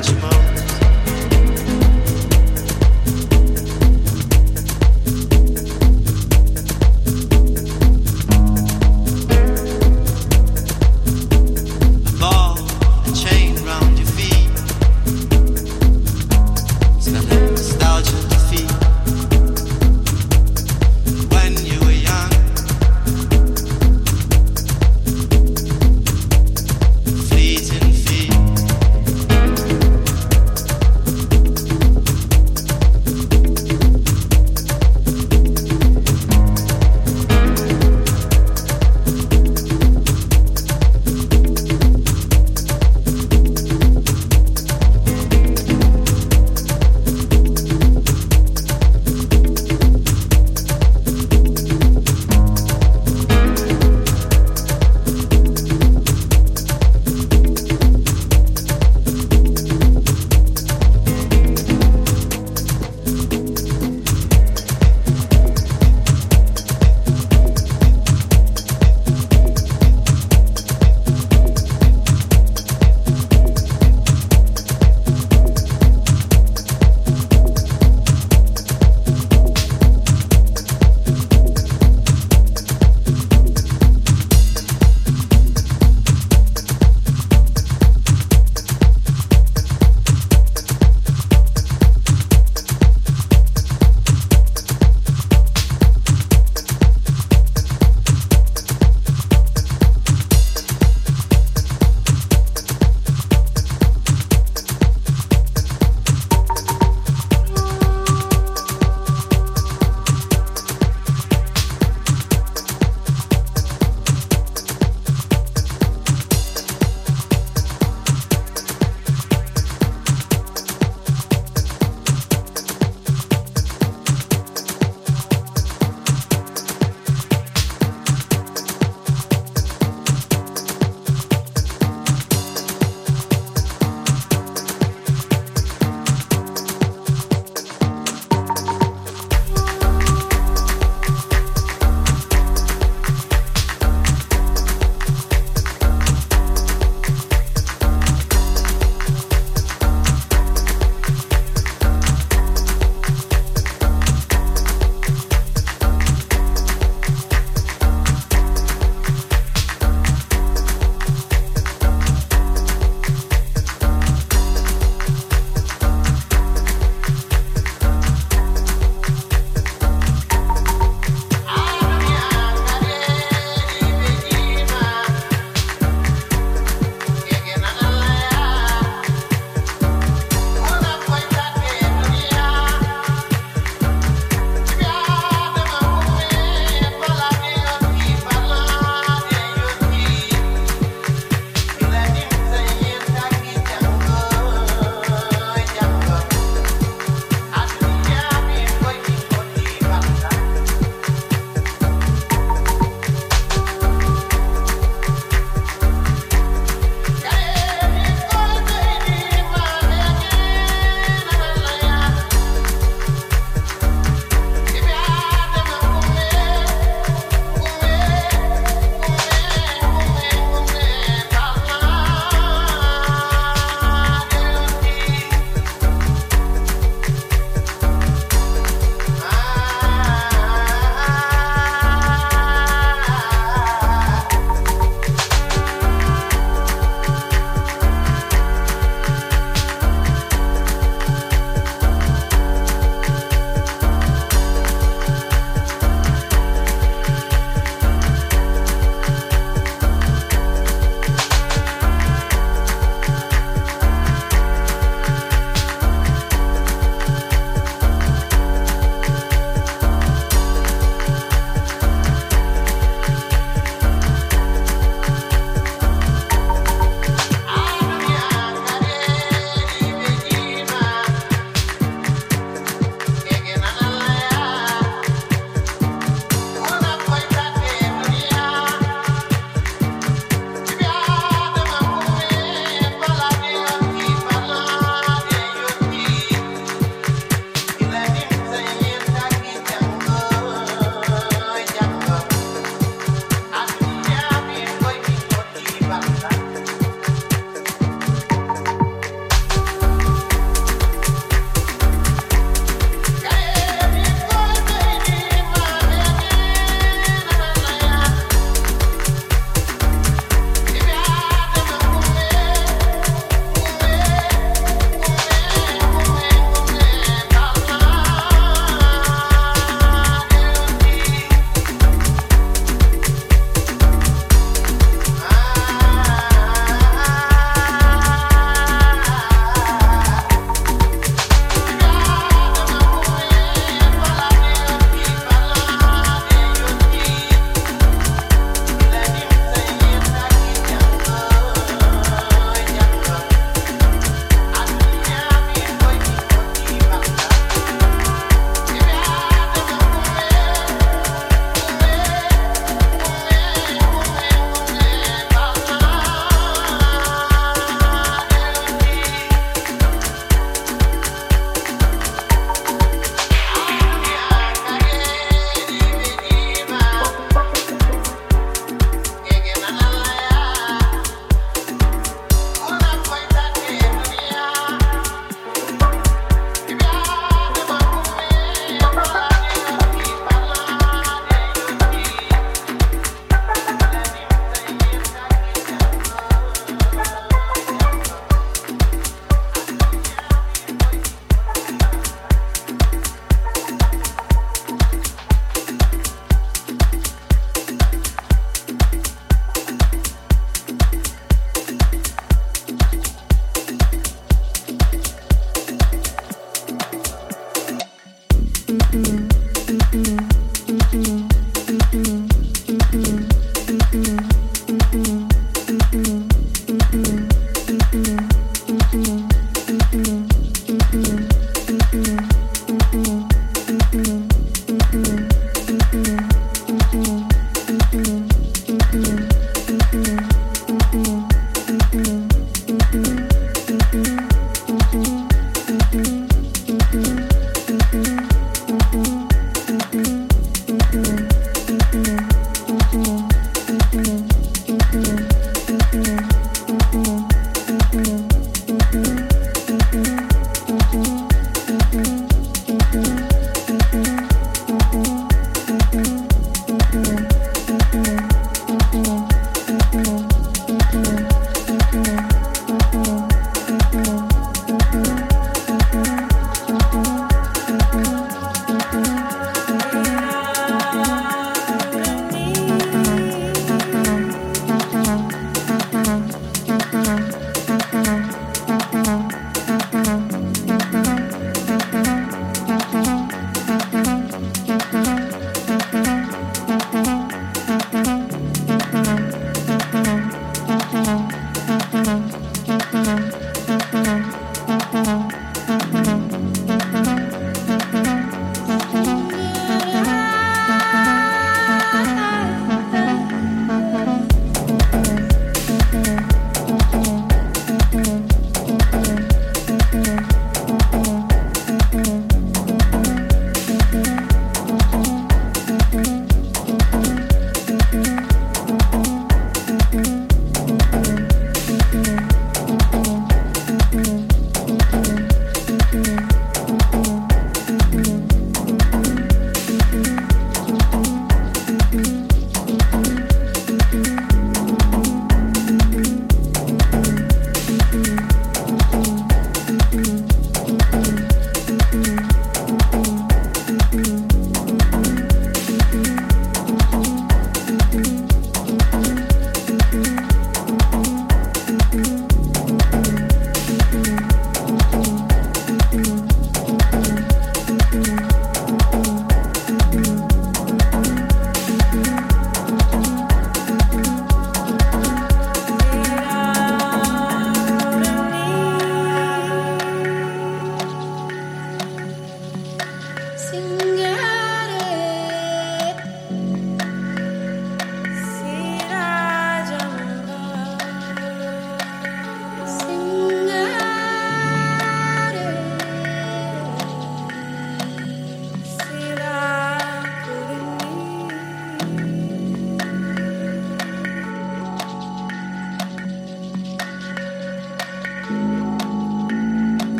de mão.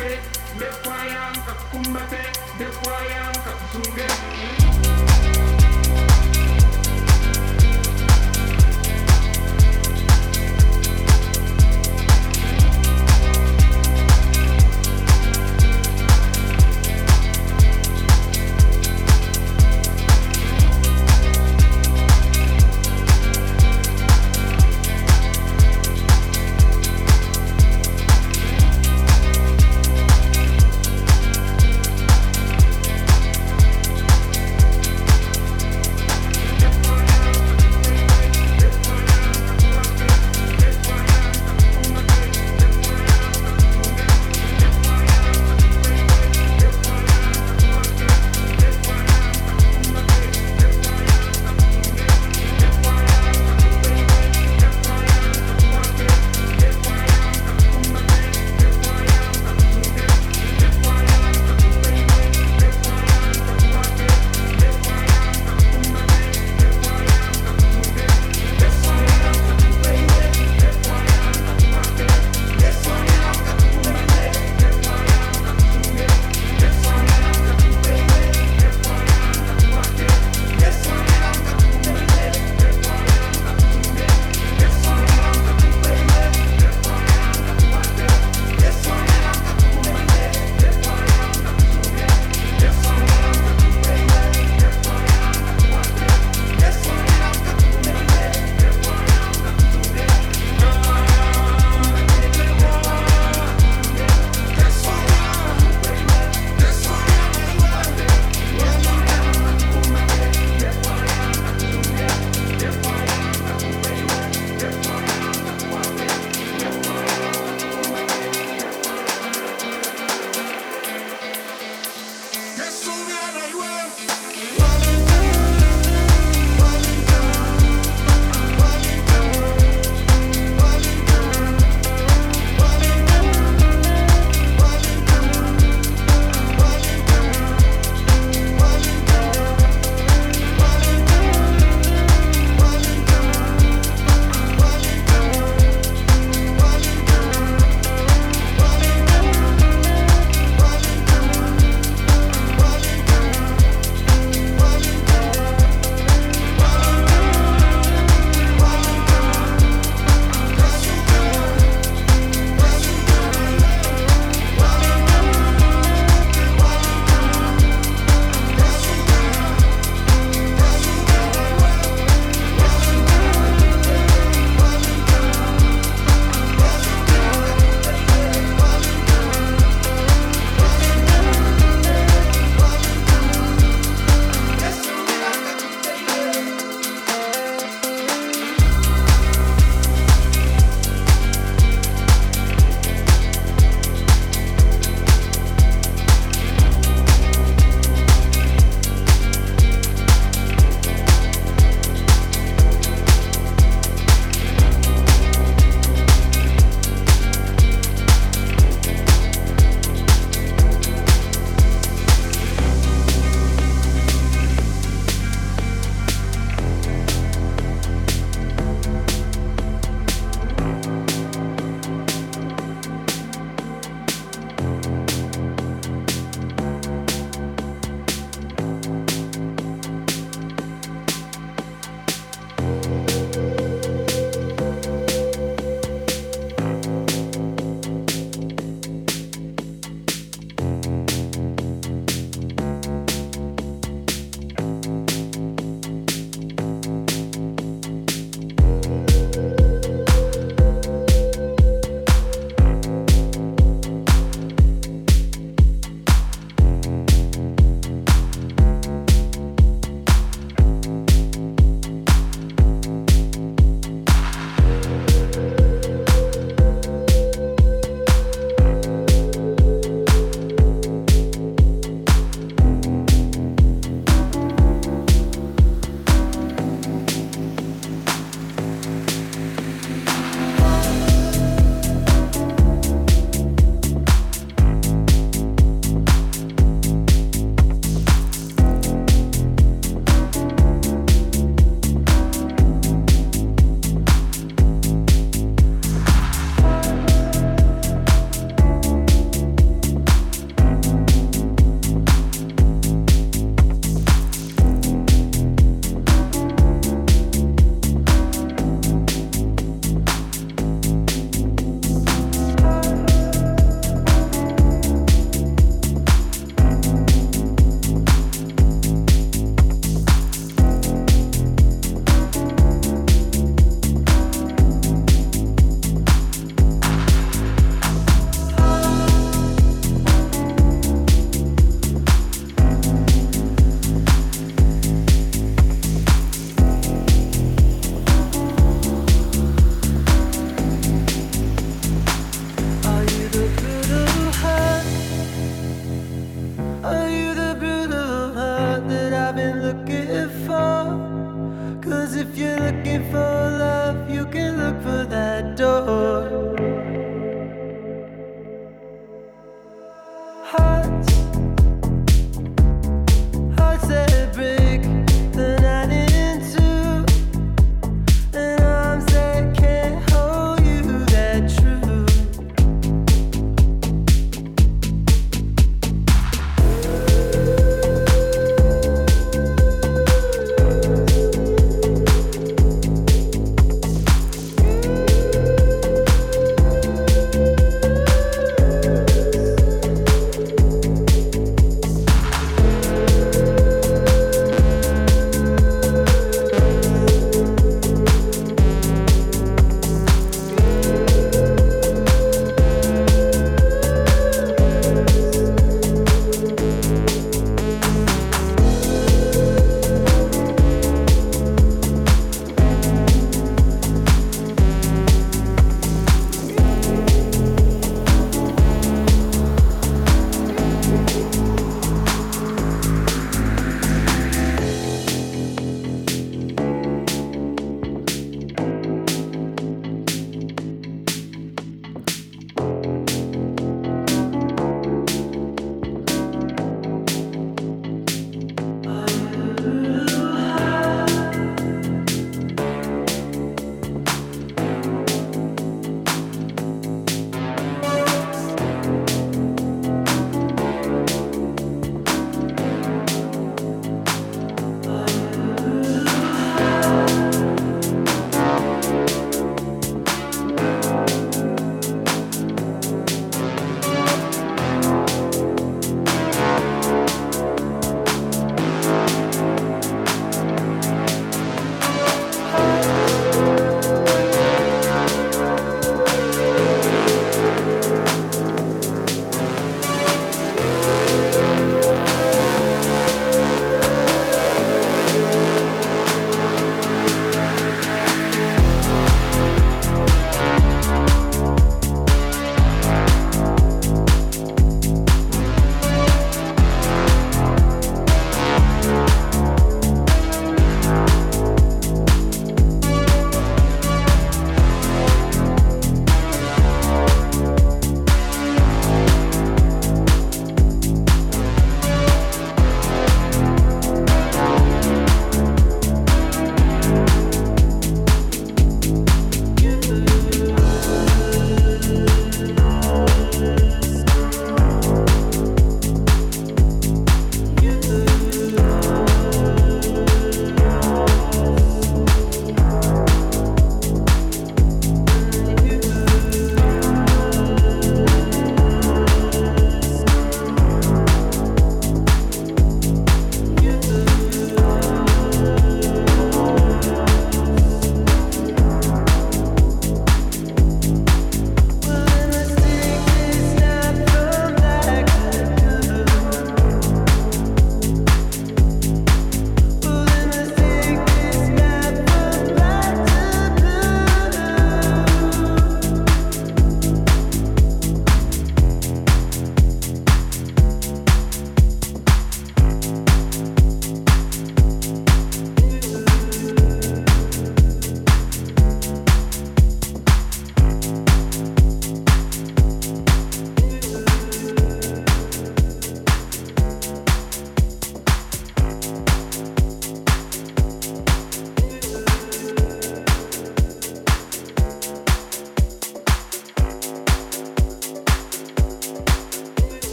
kumbate, de kwayanka kumbate, de kwayanka zunge.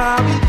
I'll be